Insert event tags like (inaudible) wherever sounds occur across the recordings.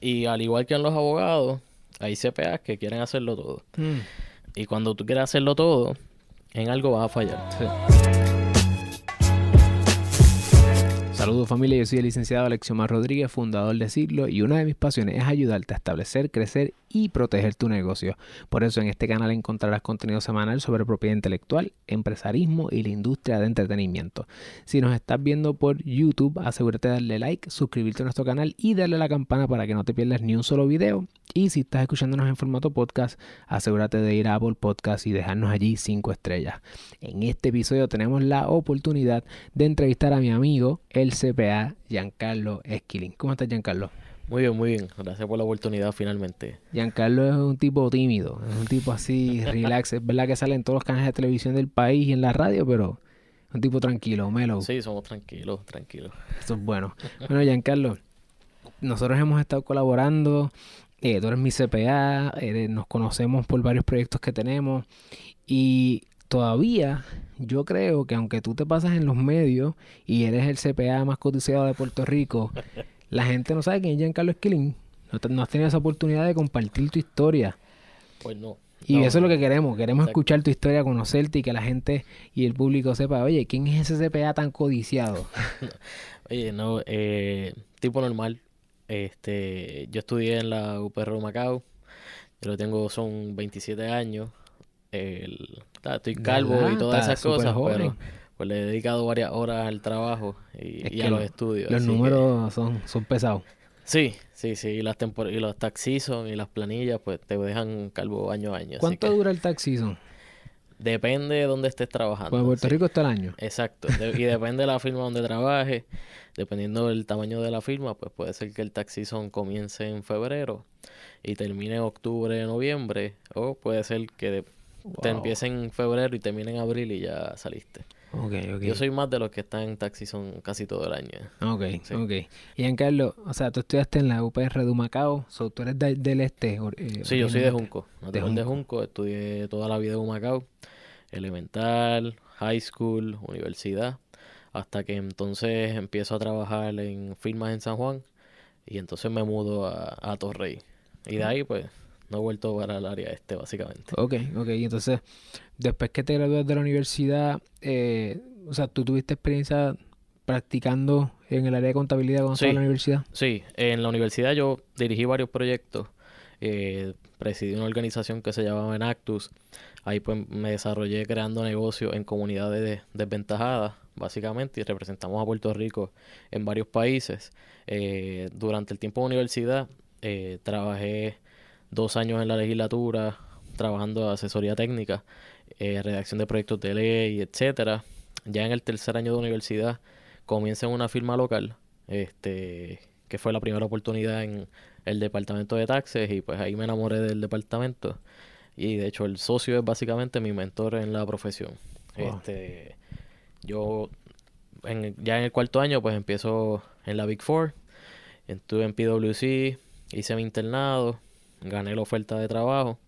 Y al igual que en los abogados, hay CPAs que quieren hacerlo todo. Mm, Y cuando tú quieres hacerlo todo, en algo vas a fallar. sí. Saludos familia, yo soy el licenciado Alexiomar Rodríguez, fundador de Siglo, y una de mis pasiones es ayudarte a establecer, crecer y proteger tu negocio. Por eso en este canal encontrarás contenido semanal sobre propiedad intelectual, empresarismo y la industria de entretenimiento. Si nos estás viendo por YouTube, asegúrate de darle like, suscribirte a nuestro canal y darle a la campana para que no te pierdas ni un solo video. Y si estás escuchándonos en formato podcast, asegúrate de ir a Apple Podcast y dejarnos allí 5 estrellas. En este episodio tenemos la oportunidad de entrevistar a mi amigo, el CPA Giancarlo Esquilín. ¿Cómo estás, Giancarlo? Muy bien, muy bien. Gracias por la oportunidad finalmente. Giancarlo es un tipo tímido, es un tipo así, (laughs) relax. Es verdad que sale en todos los canales de televisión del país y en la radio, pero es un tipo tranquilo, mellow. Sí, somos tranquilos, tranquilos. Eso es bueno. Bueno, Giancarlo, nosotros hemos estado colaborando. eh, tú eres mi CPA, eres- nos conocemos por varios proyectos que tenemos. Y todavía yo creo que aunque tú te pasas en los medios y eres el CPA más cotizado de Puerto Rico, (laughs) la gente no sabe quién es Giancarlo Esquilín. No, te- no has tenido esa oportunidad de compartir tu historia. Pues no. Y No, eso es lo que queremos. Queremos Exacto. escuchar tu historia, conocerte y que la gente y el público sepa, oye, ¿quién es ese CPA tan codiciado? (laughs) Oye, no, eh, tipo normal. Este, yo estudié en la UPR Macao. Yo lo tengo, son 27 años. El, estoy calvo ¿Verdad? y todas Está esas cosas, joven. pero pues le he dedicado varias horas al trabajo y, Es y que a los lo- estudios. Los que- números son, son pesados. Sí, sí, sí. Y, las tempor- y los tax season y las planillas, pues te dejan calvo año a año. ¿Cuánto que dura el tax season? Depende de dónde estés trabajando. Pues en Puerto sí. Rico está el año. Exacto. De- y depende de la firma donde trabajes. Dependiendo del tamaño de la firma, pues puede ser que el tax season comience en febrero y termine en octubre, noviembre. O puede ser que te empiece en febrero y termine en abril y ya saliste. Ok, ok. Yo soy más de los que están en tax season casi todo el año. Ok, Sí. ok. Y Giancarlo, o sea, tú estudiaste en la UPR de Humacao, so, tú eres de- del este. or- eh, Sí, yo soy de. Junco, natural de Junco, estudié toda la vida en Humacao, elemental, high school, universidad, hasta que entonces empiezo a trabajar en firmas en San Juan y entonces me mudo a, a Torrey. Y de ahí pues no he vuelto para el área este básicamente. Ok, ok. Entonces, después que te gradúas de la universidad, eh, o sea, tú tuviste experiencia practicando en el área de contabilidad cuando estabas en Sí. la universidad. Sí, en la universidad yo dirigí varios proyectos, eh, presidí una organización que se llamaba Enactus, ahí pues me desarrollé creando negocios en comunidades de- desventajadas, básicamente, y representamos a Puerto Rico en varios países. Eh, durante el tiempo de universidad eh, trabajé dos años en la legislatura, trabajando asesoría técnica, eh, redacción de proyectos de ley, etcétera. Ya en el tercer año de universidad comienza en una firma local, este, que fue la primera oportunidad en el departamento de taxes y pues ahí me enamoré del departamento y de hecho el socio es básicamente mi mentor en la profesión. Wow. Este, yo en- ya en el cuarto año pues empiezo en la Big Four, estuve en PwC, hice mi internado, gané la oferta de trabajo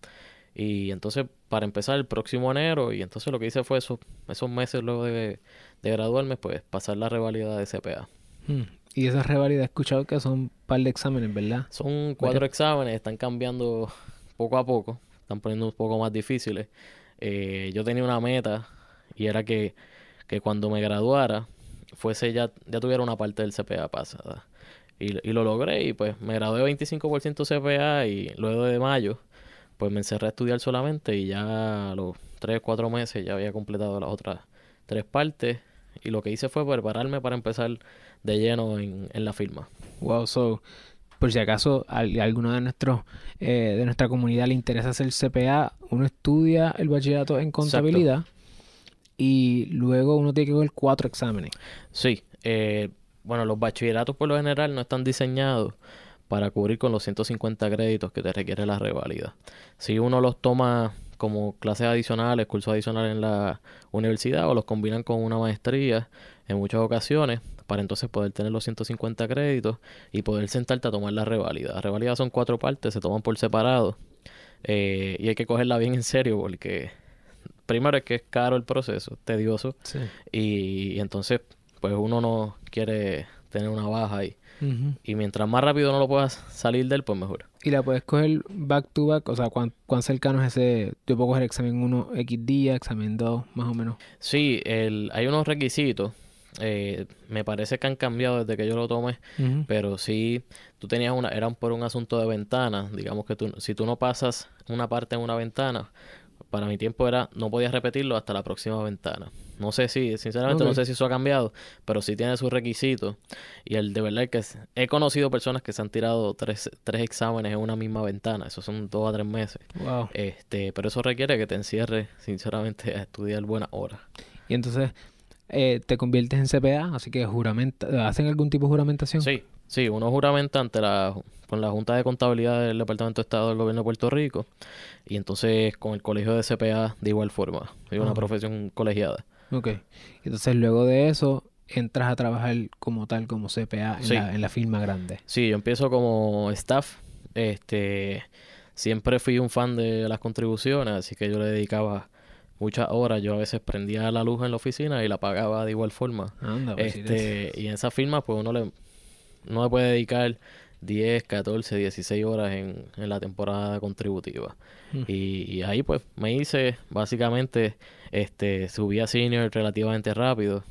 y entonces para empezar el próximo enero y entonces lo que hice fue esos, esos meses luego de, de graduarme pues pasar la revalida de CPA. Hmm. Y esa revalida he escuchado que son un par de exámenes, ¿verdad? Son cuatro exámenes, están cambiando (laughs) poco a poco, están poniendo un poco más difíciles. Eh, yo tenía una meta y era que, que cuando me graduara fuese ya, ya tuviera una parte del CPA pasada. Y, y lo logré y pues me gradué 25% CPA y luego de mayo pues me encerré a estudiar solamente y ya a los 3, 4 meses ya había completado las otras tres partes y lo que hice fue prepararme para empezar de lleno en, en la firma. Wow, so, por si acaso a, alguno de nuestros eh, de nuestra comunidad le interesa hacer CPA, uno estudia el bachillerato en contabilidad y luego uno tiene que coger cuatro exámenes. Sí, eh, bueno, los bachilleratos por lo general no están diseñados para cubrir con los 150 créditos que te requiere la revalida. Si uno los toma como clases adicionales, cursos adicionales en la universidad o los combinan con una maestría en muchas ocasiones para entonces poder tener los 150 créditos y poder sentarte a tomar la revalida. Las revalidas son cuatro partes, se toman por separado eh, y hay que cogerla bien en serio porque primero es que es caro el proceso, tedioso Sí. y, y entonces pues uno no quiere tener una baja Ujú. Y mientras más rápido no lo puedas salir de él, pues mejor. Y la puedes coger back to back, o sea, cuán, cuán cercano es ese. Yo puedo coger examen 1 X día, examen 2, más o menos. Sí, el, hay unos requisitos. eh, me parece que han cambiado desde que yo lo tomé. Pero sí, tú tenías una, eran por un asunto de ventana. Digamos que tú, si tú no pasas una parte en una ventana, para mi tiempo era, no podías repetirlo hasta la próxima ventana. No sé si, sinceramente, no sé si eso ha cambiado, pero sí tiene sus requisitos. Y el de verdad que es- he conocido personas que se han tirado tres, tres exámenes en una misma ventana. Eso son dos a tres meses. Wow. Este, pero eso requiere que te encierres, sinceramente, a estudiar buenas horas. Y entonces eh, te conviertes en CPA, así que juramenta, ¿hacen algún tipo de juramentación? Sí, sí, uno juramenta ante la, con la Junta de Contabilidad del Departamento de Estado del Gobierno de Puerto Rico y entonces con el Colegio de CPA de igual forma. Es una profesión colegiada. Ok. Entonces luego de eso entras a trabajar como tal, como CPA en, Sí. la, en la firma grande. Sí, yo empiezo como staff. Este, siempre fui un fan de las contribuciones, así que yo le dedicaba muchas horas. Yo a veces prendía la luz en la oficina y la pagaba de igual forma. Anda, pues, Este, y en esa firma, pues uno le, no le puede dedicar 10, 14, 16 horas en, en la temporada contributiva. Mm. Y, y ahí pues me hice, básicamente, este, subí a senior relativamente rápido,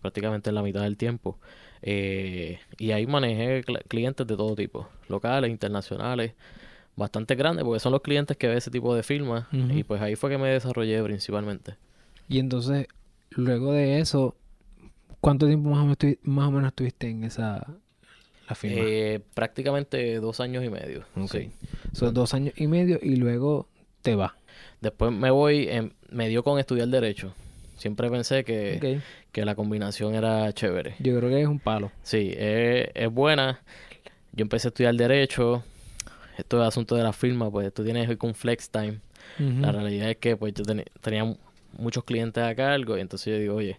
prácticamente en la mitad del tiempo. Eh, y ahí manejé cl- clientes de todo tipo, locales, internacionales, bastante grandes, porque son los clientes que ve ese tipo de firmas. Y pues ahí fue que me desarrollé principalmente. Y entonces, luego de eso, ¿cuánto tiempo más o menos, más o menos estuviste en esa la firma? Eh, prácticamente dos años y medio. Ok. sí. Son dos años y medio y luego te vas. Después me voy, em, me dio con estudiar Derecho. Siempre pensé que, que la combinación era chévere. Yo creo que es un palo. Sí, es, es buena. Yo empecé a estudiar Derecho. Esto es asunto de la firma, pues tú tienes hoy con Flex Time. La realidad es que pues yo teni- tenía mu- muchos clientes a cargo y entonces yo digo, oye,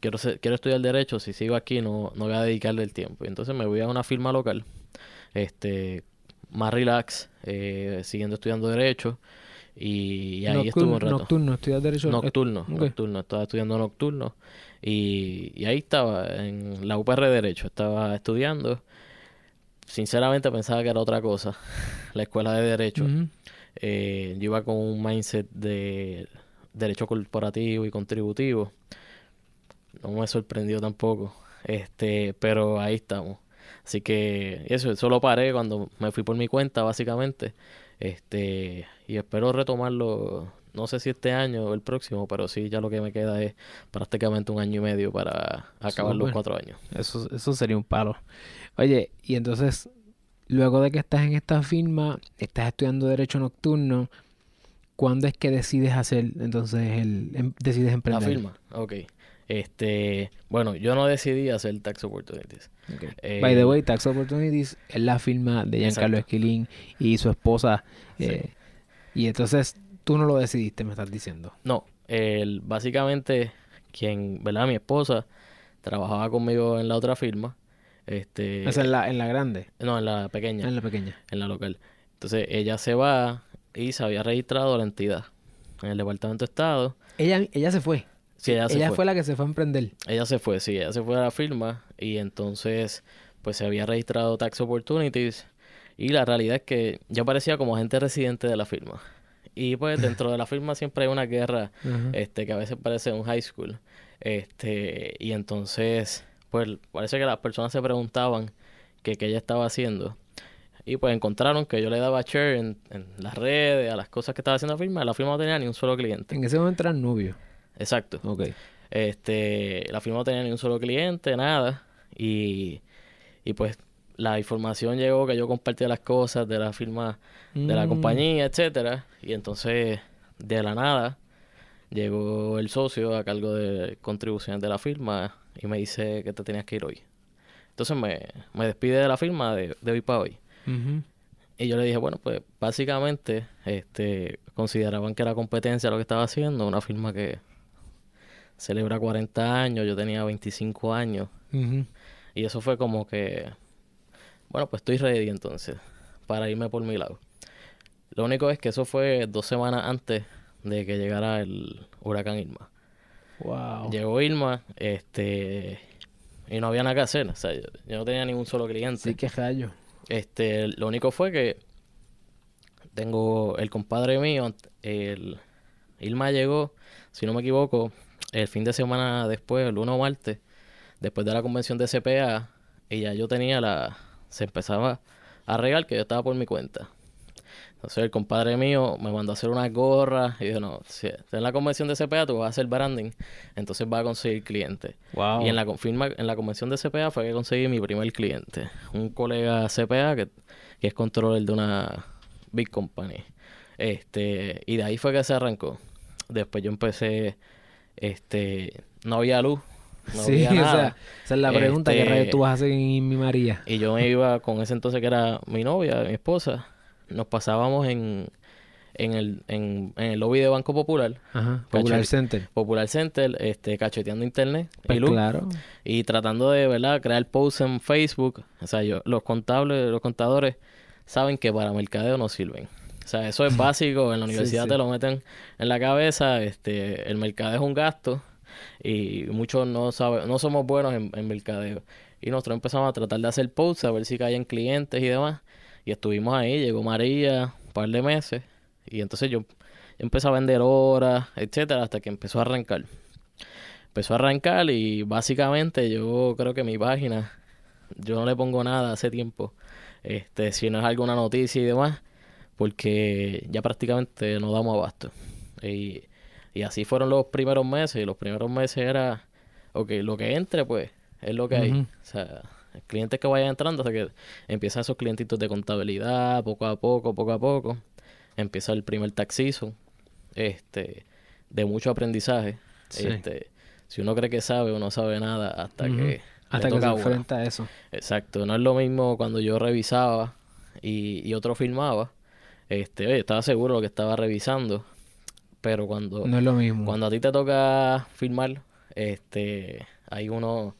quiero, ser- quiero estudiar Derecho, si sigo aquí no, no voy a dedicarle el tiempo. Y entonces me voy a una firma local, este, más relax, eh, siguiendo estudiando Derecho. Y, y ahí estuve un rato. nocturno, estudias derecho. Nocturno, nocturno, estaba estudiando nocturno y, y ahí estaba, en la UPR Derecho, estaba estudiando. Sinceramente pensaba que era otra cosa, (laughs) la escuela de Derecho. Eh, yo iba con un mindset de derecho corporativo y contributivo. No me sorprendió tampoco, este, pero ahí estamos. Así que eso, eso lo paré cuando me fui por mi cuenta, básicamente. Este, y espero retomarlo, no sé si este año o el próximo, pero sí, ya lo que me queda es prácticamente un año y medio para acabar los cuatro años. Eso, eso sería un palo. Oye, y entonces, luego de que estás en esta firma, estás estudiando Derecho Nocturno, ¿cuándo es que decides hacer, entonces, el, em- decides La emprender? firma, ok. Este, bueno, yo no decidí hacer Tax Opportunities. Eh, By the way, Tax Opportunities es la firma de Giancarlo Exacto. Esquilín y su esposa. Sí. eh, y entonces, tú no lo decidiste, me estás diciendo. No, el, básicamente quien, ¿verdad? Mi esposa trabajaba conmigo en la otra firma. Este, es en la, en la grande, no, en la pequeña, en la pequeña. en la local. Entonces ella se va y se había registrado la entidad en el Departamento de Estado. Ella, ella se fue. Sí, ella se fue. la que se fue a emprender. Ella se fue, sí, ella se fue a la firma y entonces pues se había registrado Tax Opportunities y la realidad es que yo parecía como agente residente de la firma. Y pues dentro de la firma siempre hay una guerra (laughs) este que a veces parece un high school. Este, y entonces pues parece que las personas se preguntaban que qué ella estaba haciendo. Y pues encontraron que yo le daba share en, en las redes, a las cosas que estaba haciendo la firma. La firma no tenía ni un solo cliente. En ese momento eran novios. Exacto. Ok. Este, la firma no tenía ni un solo cliente, nada. Y, y pues la información llegó que yo compartía las cosas de la firma, de la Mm. compañía, etcétera. Y entonces, de la nada, llegó el socio a cargo de contribuciones de la firma y me dice que te tenías que ir hoy. Entonces me, me despide de la firma de, de hoy para hoy. Y yo le dije, bueno, pues básicamente este, consideraban que era competencia lo que estaba haciendo, una firma que celebra 40 años, yo tenía 25 años, y eso fue como que, bueno, pues estoy ready entonces, para irme por mi lado. Lo único es que eso fue dos semanas antes de que llegara el huracán Irma. Wow. Llegó Irma, este, y no había nada que hacer. O sea, yo, yo no tenía ningún solo cliente. Sí, qué rayo. Este, lo único fue que tengo el compadre mío, el Ilma llegó, si no me equivoco, el fin de semana después, el lunes o martes, después de la convención de CPA, y ya yo tenía la, se empezaba a regar que yo estaba por mi cuenta. Entonces el compadre mío me mandó a hacer unas gorras y dijo, no, si estás en la convención de CPA tú vas a hacer branding, entonces vas a conseguir clientes. Wow. Y en la, confirma, en la convención de CPA fue que conseguí mi primer cliente. Un colega CPA que, que es controller de una big company. Este, y de ahí fue que se arrancó. Después yo empecé, este, no había luz, no sí, había (laughs) o nada. sea, esa es la pregunta, ¿qué Este, rayos tú vas a hacer en mi María? Y yo me iba con ese entonces que era mi novia, mi esposa. Nos pasábamos en, en, el, en, en el lobby de Banco Popular, Ajá, Popular Center. Popular Center, este, cacheteando internet Pues y luz. claro. Y tratando de, ¿verdad? Crear posts en Facebook. O sea, yo, los contables, los contadores saben que para mercadeo no sirven. O sea, eso es básico. En la (laughs) Sí, universidad sí. te lo meten en la cabeza. Este, el mercadeo es un gasto. Y muchos no saben, no somos buenos en, en mercadeo. Y nosotros empezamos a tratar de hacer posts, a ver si caían clientes y demás. Y estuvimos ahí, llegó María, un par de meses. Y entonces yo, yo empecé a vender horas, etcétera, hasta que empezó a arrancar empezó a arrancar y básicamente yo creo que mi página, yo no le pongo nada hace tiempo, este, si no es alguna noticia y demás, porque ya prácticamente no damos abasto. Y, y así fueron los primeros meses, y los primeros meses era, ok, lo que entre pues es lo que hay. O sea, clientes que vayan entrando hasta que empiezan esos clientitos de contabilidad, poco a poco, poco a poco, empieza el primer tax season, este, de mucho aprendizaje. Sí. Este, si uno cree que sabe o no sabe nada hasta que Hasta que se enfrenta a eso. Exacto, no es lo mismo cuando yo revisaba y, y otro filmaba. Este, oye, estaba seguro de lo que estaba revisando, pero cuando, No es lo mismo. cuando a ti te toca filmar, este, hay uno,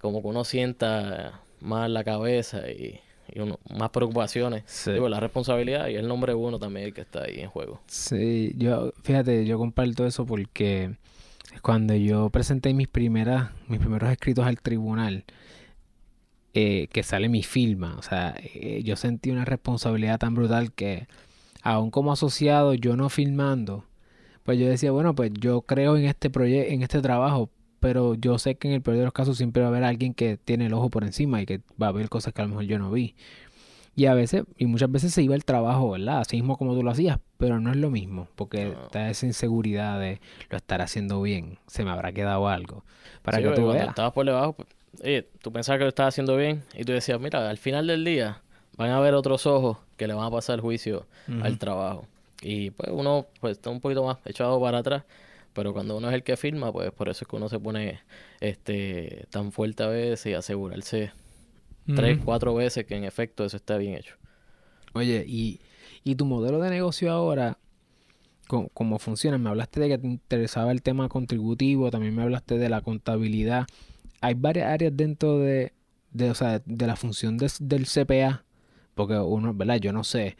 como que uno sienta más la cabeza y, y uno, más preocupaciones. Sí. Digo, la responsabilidad y el nombre uno también el que está ahí en juego. Sí, yo, fíjate, yo comparto eso porque cuando yo presenté mis primeras, mis primeros escritos al tribunal, eh, que sale mi firma, o sea, eh, yo sentí una responsabilidad tan brutal que aún como asociado, yo no filmando, pues yo decía, bueno, pues yo creo en este proyecto, en este trabajo, pero yo sé que en el peor de los casos siempre va a haber alguien que tiene el ojo por encima y que va a ver cosas que a lo mejor yo no vi. Y a veces, y muchas veces se iba el trabajo, ¿verdad? Así mismo como tú lo hacías, pero no es lo mismo, porque No. está esa inseguridad de lo estar haciendo bien, se me habrá quedado algo. Para Sí, que tú cuando veas. estabas por debajo, pues, oye, tú pensabas que lo estabas haciendo bien y tú decías, mira, al final del día van a haber otros ojos que le van a pasar el juicio al trabajo. Y pues uno pues está un poquito más echado para atrás, pero cuando uno es el que firma, pues por eso es que uno se pone este tan fuerte a veces y asegurarse tres, Ujú. cuatro veces que en efecto eso está bien hecho. Oye, y, y tu modelo de negocio ahora, ¿cómo, cómo funciona? Me hablaste de que te interesaba el tema contributivo, también me hablaste de la contabilidad. Hay varias áreas dentro de, de, o sea, de la función de- del CPA, porque uno, ¿verdad? Yo no sé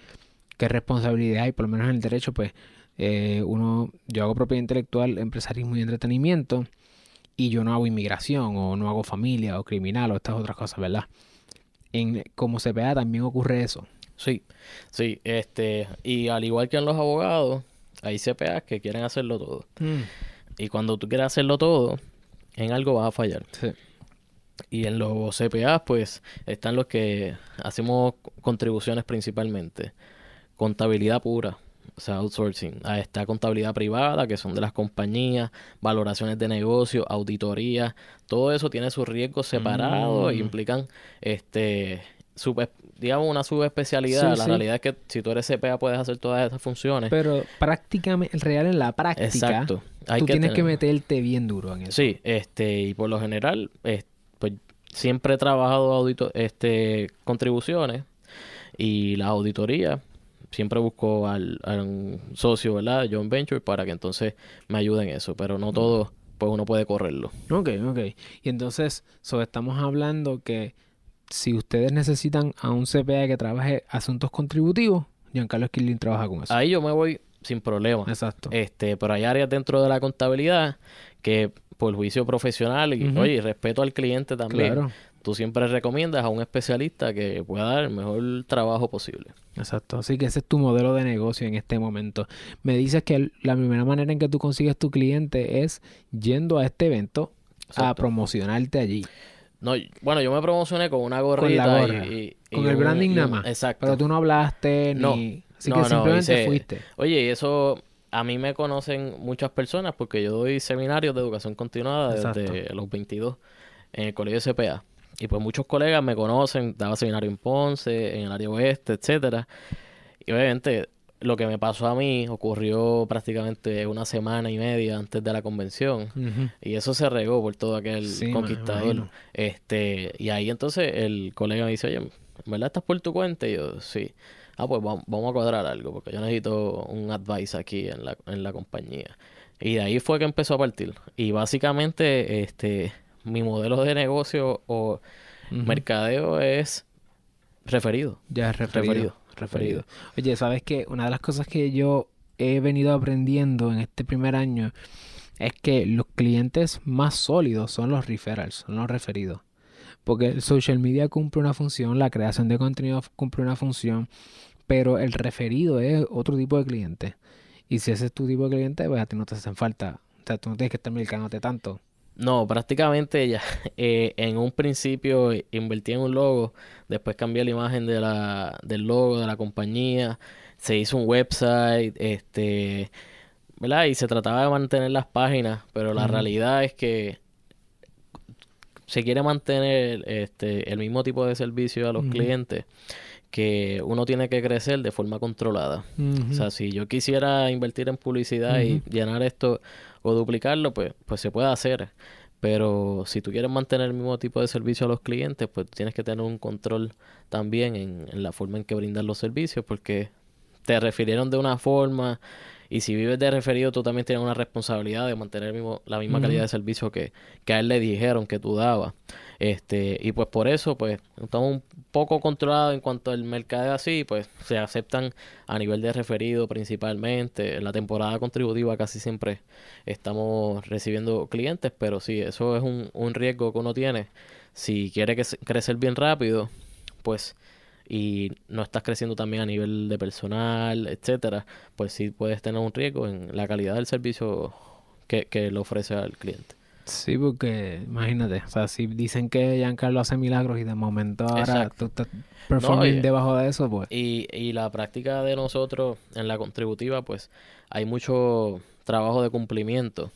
qué responsabilidad hay, por lo menos en el derecho, pues eh, uno, yo hago propiedad intelectual, empresarismo y entretenimiento, y yo no hago inmigración, o no hago familia, o criminal, o estas otras cosas, ¿verdad? En, como CPA también ocurre eso. Sí, sí, este, y al igual que en los abogados, hay CPAs que quieren hacerlo todo. Y cuando tú quieres hacerlo todo, en algo vas a fallar. Sí. Y en los CPAs, pues, están los que hacemos contribuciones principalmente. Contabilidad pura, o sea, outsourcing. Ahí está contabilidad privada, que son de las compañías, valoraciones de negocio, auditoría. Todo eso tiene sus riesgos separados e Mm. implican, este, sub- digamos, una subespecialidad. Sí, la sí. realidad es que si tú eres CPA puedes hacer todas esas funciones. Pero prácticamente, real en la práctica, Exacto. Hay tú tienes que tener- meterte bien duro en eso. Sí, este, y por lo general, es- pues siempre he trabajado audito, este, contribuciones y la auditoría. Siempre busco al, a un socio, ¿verdad? John Venture, para que entonces me ayude en eso. Pero no todo, pues uno puede correrlo. Ok, ok. Y entonces, so, estamos hablando que si ustedes necesitan a un CPA que trabaje asuntos contributivos, Giancarlo Skilling trabaja con eso. Ahí yo me voy sin problema. Exacto. Este, pero hay áreas dentro de la contabilidad que por juicio profesional y, Ujú. oye, y respeto al cliente también. Claro. Tú siempre recomiendas a un especialista que pueda dar el mejor trabajo posible. Exacto, así que ese es tu modelo de negocio en este momento. Me dices que la primera manera en que tú consigues tu cliente es yendo a este evento a promocionarte allí. No, bueno, yo me promocioné con una gorrita Con la y- gorra. y, y Con el un- branding y nada más. Exacto. Pero tú no hablaste No, ni... Así no, que no, simplemente hice- fuiste. Oye, y eso a mí me conocen muchas personas porque yo doy seminarios de educación continuada desde los 22 en el colegio SPA. Y pues muchos colegas me conocen, daba seminario en Ponce, en el área oeste, etcétera. Y obviamente lo que me pasó a mí ocurrió prácticamente una semana y media antes de la convención. Y eso se regó por todo aquel Sí, conquistador. Este, y ahí entonces el colega me dice, oye, ¿en verdad estás por tu cuenta? Y yo, sí. Ah, pues vamos, vamos a cuadrar algo, porque yo necesito un advice aquí en la, en la compañía. Y de ahí fue que empezó a partir. Y básicamente, este, mi modelo de negocio o mercadeo es referido. Ya es referido. Referido, referido. Oye, ¿sabes qué? Una de las cosas que yo he venido aprendiendo en este primer año es que los clientes más sólidos son los referrals, son los referidos. Porque el social media cumple una función, la creación de contenido cumple una función, pero el referido es otro tipo de cliente. Y si ese es tu tipo de cliente, pues a ti no te hacen falta. O sea, tú no tienes que estar mercándote tanto. No, prácticamente ya (laughs) eh, en un principio invertí en un logo, después cambié la imagen de la, del logo de la compañía, se hizo un website, este, ¿verdad? Y se trataba de mantener las páginas, pero la realidad es que se quiere mantener este, el mismo tipo de servicio a los clientes que uno tiene que crecer de forma controlada. O sea, si yo quisiera invertir en publicidad y llenar esto o duplicarlo, pues, pues se puede hacer. Pero si tú quieres mantener el mismo tipo de servicio a los clientes, pues tienes que tener un control también en, en la forma en que brindas los servicios, porque te refirieron de una forma y si vives de referido, tú también tienes una responsabilidad de mantener el mismo- la misma calidad de servicio que, que a él le dijeron que tú dabas. Este, y pues por eso, pues, estamos un poco controlados en cuanto al mercado así, pues se aceptan a nivel de referido principalmente. En la temporada contributiva casi siempre estamos recibiendo clientes, pero sí, eso es un, un riesgo que uno tiene. Si quiere que crecer bien rápido, pues y no estás creciendo también a nivel de personal, etcétera, pues sí puedes tener un riesgo en la calidad del servicio que, que le ofrece al cliente. Sí, porque imagínate, o sea, si dicen que Giancarlo hace milagros y de momento ahora Exacto. tú estás performing debajo de eso, pues. Y, y la práctica de nosotros en la contributiva, pues hay mucho trabajo de cumplimiento.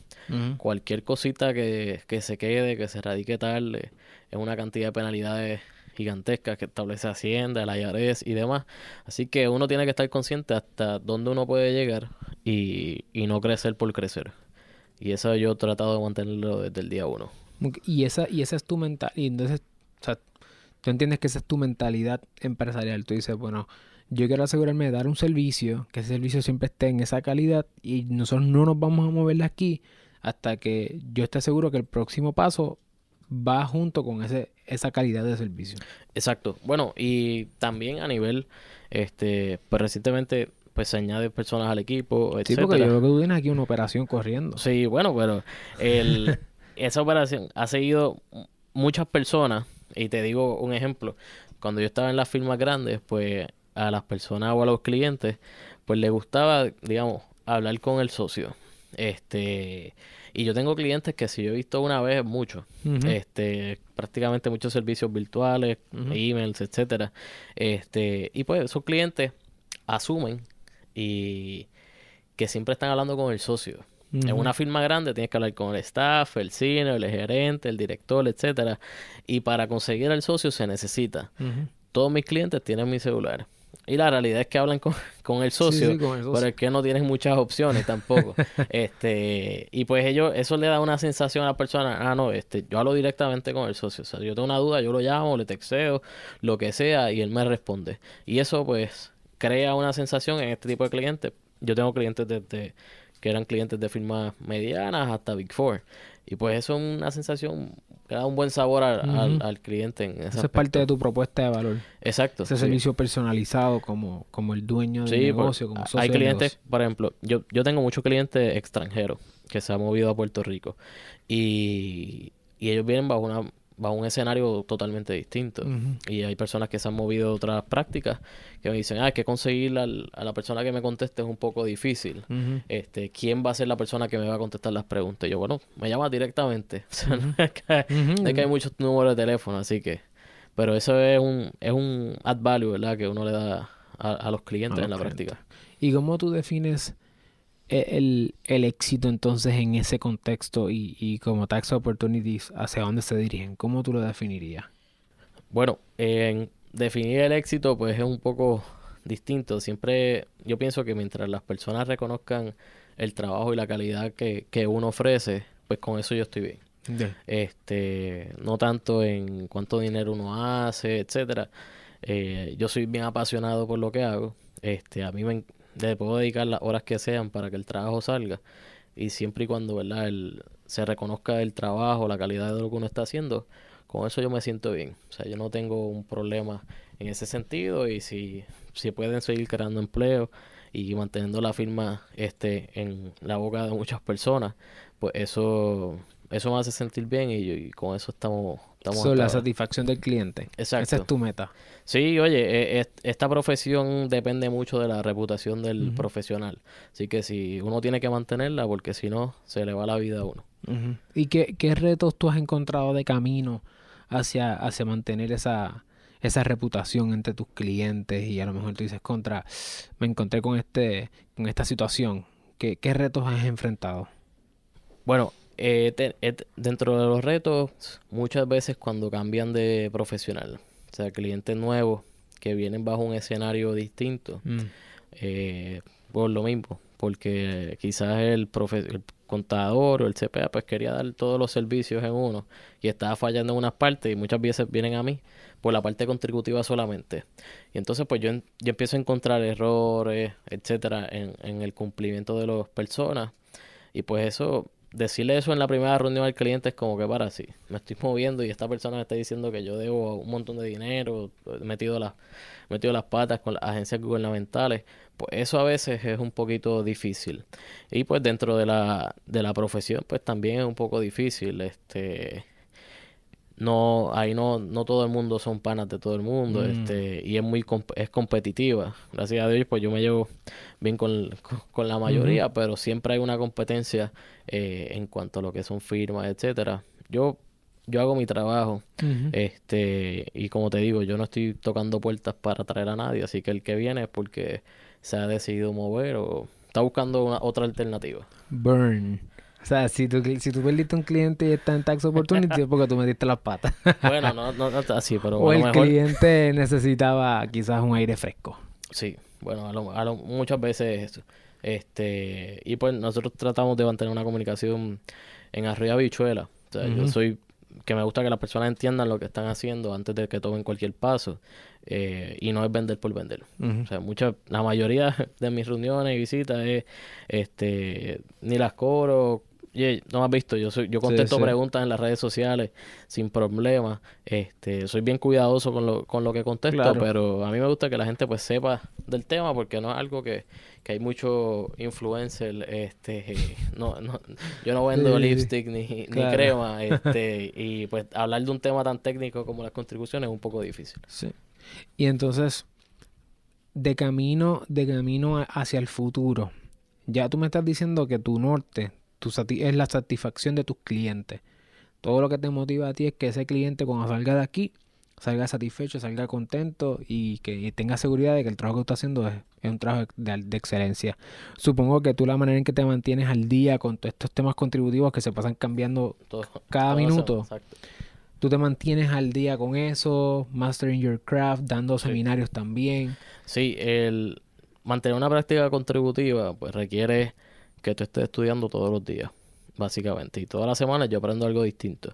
Cualquier cosita que, que se quede, que se radique tarde, es una cantidad de penalidades gigantescas que establece Hacienda, el IRS y demás. Así que uno tiene que estar consciente hasta dónde uno puede llegar y, y no crecer por crecer. Y eso yo he tratado de mantenerlo desde el día uno. Y esa, y esa es tu mentalidad. Y entonces, o sea, tú entiendes que esa es tu mentalidad empresarial. Tú dices, bueno, yo quiero asegurarme de dar un servicio, que ese servicio siempre esté en esa calidad y nosotros no nos vamos a mover de aquí hasta que yo esté seguro que el próximo paso va junto con ese, esa calidad de servicio. Exacto. Bueno, y también a nivel, este, pues recientemente pues se añaden personas al equipo, Sí, etcétera. porque yo creo que tú tienes aquí una operación corriendo. Sí, bueno, pero el, (laughs) esa operación ha seguido muchas personas, y te digo un ejemplo, cuando yo estaba en las firmas grandes, pues a las personas o a los clientes, pues les gustaba, digamos, hablar con el socio. Este, y yo tengo clientes que si yo he visto una vez, mucho. Ujú. Este, prácticamente muchos servicios virtuales, emails, etcétera. Este, y pues esos clientes asumen y que siempre están hablando con el socio. En una firma grande tienes que hablar con el staff, el cine, el gerente, el director, etcétera. Y para conseguir al socio se necesita. Todos mis clientes tienen mi celular. Y la realidad es que hablan con, (laughs) con el socio, sí, con el pero socio. es que no tienes muchas opciones tampoco. (laughs) este, y pues ellos, eso le da una sensación a la persona, ah, no, este, yo hablo directamente con el socio. O sea, yo tengo una duda, yo lo llamo, le texteo, lo que sea, y él me responde. Y eso, pues, crea una sensación en este tipo de clientes. Yo tengo clientes desde que eran clientes de firmas medianas hasta Big Four. Y pues eso es una sensación que da un buen sabor al, al, cliente en ese Eso es parte de tu propuesta de valor. Exacto. Ese servicio personalizado como, como el dueño del negocio, como socio Hay clientes, por ejemplo, yo, yo tengo muchos clientes extranjeros que se han movido a Puerto Rico y, y ellos vienen bajo una a un escenario totalmente distinto. Y hay personas que se han movido a otras prácticas que me dicen, ah, es que conseguir a la persona que me conteste es un poco difícil. este ¿Quién va a ser la persona que me va a contestar las preguntas? Y yo, bueno, me llama directamente. (laughs) es, que, hay muchos números de teléfono, así que... Pero eso es un, es un add value, ¿verdad? Que uno le da a, los clientes en la práctica. ¿Y cómo tú defines el, el, éxito entonces en ese contexto y, y, como tax opportunities, hacia dónde se dirigen? ¿Cómo tú lo definirías? Bueno, en definir el éxito pues es un poco distinto. Siempre yo pienso que mientras las personas reconozcan el trabajo y la calidad que, que uno ofrece, pues con eso yo estoy bien. Este, no tanto en cuánto dinero uno hace, etcétera. Eh, yo soy bien apasionado por lo que hago. Este, a mí me, le puedo dedicar las horas que sean para que el trabajo salga. Y siempre y cuando verdad el, se reconozca el trabajo la calidad de lo que uno está haciendo con eso yo me siento bien. O sea yo no tengo un problema en ese sentido y si, si pueden seguir creando empleo y manteniendo la firma este en la boca de muchas personas pues eso eso me hace sentir bien y, con eso estamos... estamos la satisfacción del cliente. Exacto. Esa es tu meta. Sí, oye, e, esta profesión depende mucho de la reputación del profesional. Así que si uno tiene que mantenerla, porque si no, se le va la vida a uno. ¿Y qué, qué retos tú has encontrado de camino hacia, hacia mantener esa, esa reputación entre tus clientes? Y a lo mejor tú dices, contra, me encontré con, este, con esta situación. ¿Qué, qué retos has enfrentado? Bueno, eh, dentro de los retos, muchas veces cuando cambian de profesional, o sea, clientes nuevos que vienen bajo un escenario distinto, mm. eh, por lo mismo, porque quizás el, el contador o el CPA pues quería dar todos los servicios en uno y estaba fallando en unas partes y muchas veces vienen a mí por la parte contributiva solamente. Y entonces pues yo, yo empiezo a encontrar errores, etcétera, en, en el cumplimiento de las personas y pues eso decirle eso en la primera reunión al cliente es como que para sí, me estoy (laughs) moviendo y esta persona me está diciendo que yo debo un montón de dinero, metido las, metido las patas con las agencias gubernamentales, pues eso a veces es un poquito difícil. Y pues dentro de la, de la profesión, pues también es un poco difícil, este no ahí no no todo el mundo son panas de todo el mundo mm. este y es muy es competitiva. Gracias a Dios pues yo me llevo bien con, (laughs) con, la mayoría pero siempre hay una competencia eh, en cuanto a lo que son firmas etcétera. Yo yo hago mi trabajo este y como te digo yo no estoy tocando puertas para traer a nadie así que el que viene es porque se ha decidido mover o está buscando una, otra alternativa. Burn o sea, si tú, si tú perdiste un cliente y está en tax opportunity es porque tú metiste las patas. (laughs) bueno, no, no, no así, pero... O el cliente necesitaba quizás un aire fresco. Sí, bueno, a lo, muchas veces eso. Este, y pues nosotros tratamos de mantener una comunicación en arriba bichuela. O sea, yo soy que me gusta que las personas entiendan lo que están haciendo antes de que tomen cualquier paso eh, y no es vender por vender. O sea, mucha, la mayoría (laughs) de mis reuniones y visitas es este ni las cobro no me has visto, yo soy, yo contesto preguntas en las redes sociales sin problema. Este, soy bien cuidadoso con lo, con lo que contesto, pero a mí me gusta que la gente pues sepa del tema porque no es algo que, que hay mucho influencer, este, (laughs) no, no, yo no vendo lipstick ni, ni crema, (laughs) este, y pues hablar de un tema tan técnico como las contribuciones es un poco difícil. Sí. Y entonces, de camino, de camino hacia el futuro, ya tú me estás diciendo que tu norte, tu es la satisfacción de tus clientes. Todo lo que te motiva a ti es que ese cliente cuando salga de aquí salga satisfecho, salga contento y que tenga seguridad de que el trabajo que está haciendo es, un trabajo de, excelencia. Supongo que tú la manera en que te mantienes al día con todos estos temas contributivos que se pasan cambiando cada minuto. Tú te mantienes al día con eso, mastering your craft, dando seminarios también. Sí, el mantener una práctica contributiva pues requiere que tú estés estudiando todos los días, básicamente. Y todas las semanas yo aprendo algo distinto.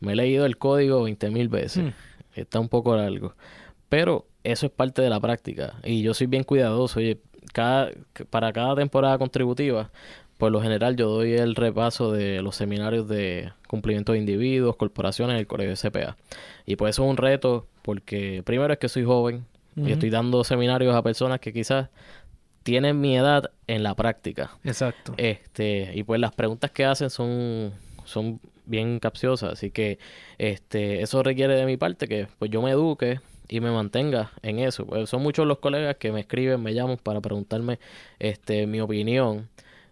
Me he leído el código 20.000 mil veces. Hmm. Está un poco largo. Pero eso es parte de la práctica. Y yo soy bien cuidadoso. Oye, cada, para cada temporada contributiva, por lo general yo doy el repaso de los seminarios de cumplimiento de individuos, corporaciones en el colegio de CPA. Y pues eso es un reto porque primero es que soy joven y estoy dando seminarios a personas que quizás tienen mi edad en la práctica. Exacto. Este, y pues las preguntas que hacen son, son bien capciosas, así que este, eso requiere de mi parte que pues yo me eduque y me mantenga en eso. Pues son muchos los colegas que me escriben, me llaman para preguntarme este mi opinión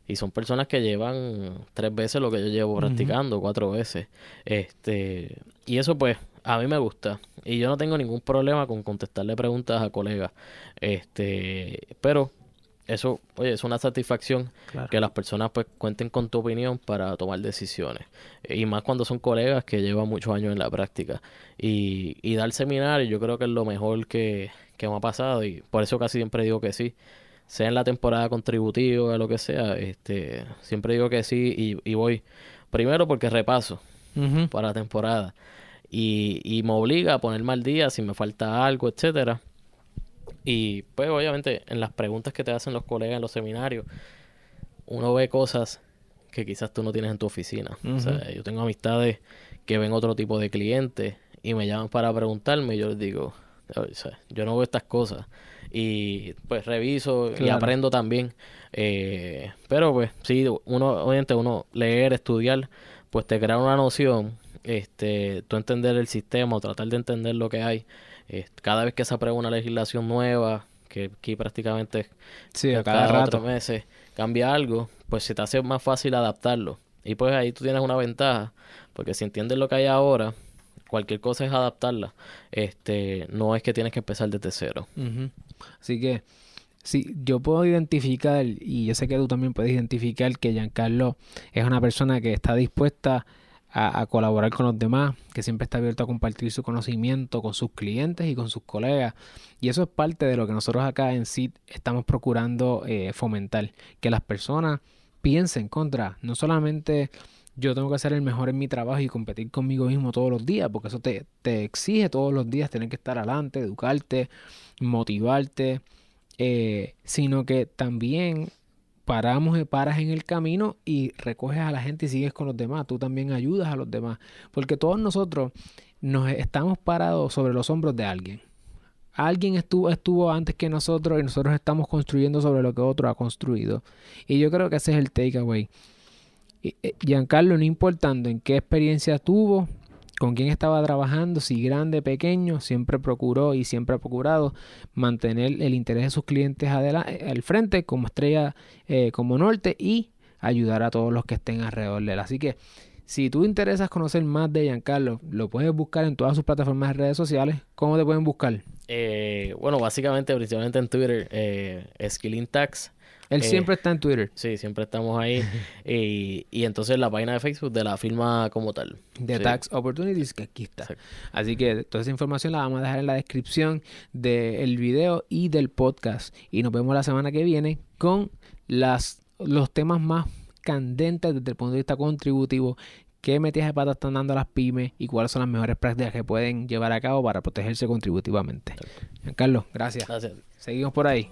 y son personas que llevan tres veces lo que yo llevo practicando, cuatro veces. Este, y eso pues a mí me gusta y yo no tengo ningún problema con contestarle preguntas a colegas. Este, pero eso, oye, es una satisfacción que las personas pues cuenten con tu opinión para tomar decisiones. Y más cuando son colegas que llevan muchos años en la práctica. Y, y dar seminario yo creo que es lo mejor que, que me ha pasado y por eso casi siempre digo que sí. Sea en la temporada contributiva o lo que sea, este, siempre digo que sí y, y voy. Primero porque repaso para la temporada. Y, y me obliga a ponerme al día si me falta algo, etcétera y pues obviamente en las preguntas que te hacen los colegas en los seminarios, uno ve cosas que quizás tú no tienes en tu oficina. O sea, yo tengo amistades que ven otro tipo de clientes y me llaman para preguntarme y yo les digo, o sea, yo no veo estas cosas. Y pues reviso y aprendo también. Eh, pero pues sí, uno, obviamente uno leer, estudiar, pues te crea una noción, este, tú entender el sistema o tratar de entender lo que hay cada vez que se aprueba una legislación nueva, que aquí prácticamente sí, a cada, rato. meses cambia algo, pues se te hace más fácil adaptarlo. Y pues ahí tú tienes una ventaja, porque si entiendes lo que hay ahora, cualquier cosa es adaptarla. Este, no es que tienes que empezar desde cero. Así que sí, yo puedo identificar, y yo sé que tú también puedes identificar que Giancarlo es una persona que está dispuesta a, colaborar con los demás, que siempre está abierto a compartir su conocimiento con sus clientes y con sus colegas. Y eso es parte de lo que nosotros acá en SID estamos procurando eh, fomentar, que las personas piensen contra, no solamente yo tengo que ser el mejor en mi trabajo y competir conmigo mismo todos los días, porque eso te, te exige todos los días tener que estar adelante, educarte, motivarte, eh, sino que también paramos y paras en el camino y recoges a la gente y sigues con los demás. Tú también ayudas a los demás. Porque todos nosotros nos estamos parados sobre los hombros de alguien. Alguien estuvo, estuvo antes que nosotros y nosotros estamos construyendo sobre lo que otro ha construido. Y yo creo que ese es el takeaway. Eh, Giancarlo, no importando en qué experiencia tuvo, con quién estaba trabajando, si grande, pequeño, siempre procuró y siempre ha procurado mantener el interés de sus clientes eh, al frente como estrella, eh, como norte y ayudar a todos los que estén alrededor de él. Así que si tú interesas conocer más de Giancarlo, lo puedes buscar en todas sus plataformas de redes sociales. ¿Cómo te pueden buscar? Eh, bueno, básicamente, principalmente en Twitter, eh. Él eh, siempre está en Twitter. Sí, siempre estamos ahí. (laughs) y, entonces la página de Facebook de la firma como tal. De Tax Opportunities, que aquí está. Así que toda esa información la vamos a dejar en la descripción del video y del podcast. Y nos vemos la semana que viene con las, los temas más candentes desde el punto de vista contributivo qué metidas de pata están dando las pymes y cuáles son las mejores prácticas que pueden llevar a cabo para protegerse contributivamente. Carlos, gracias. Gracias. Seguimos por ahí.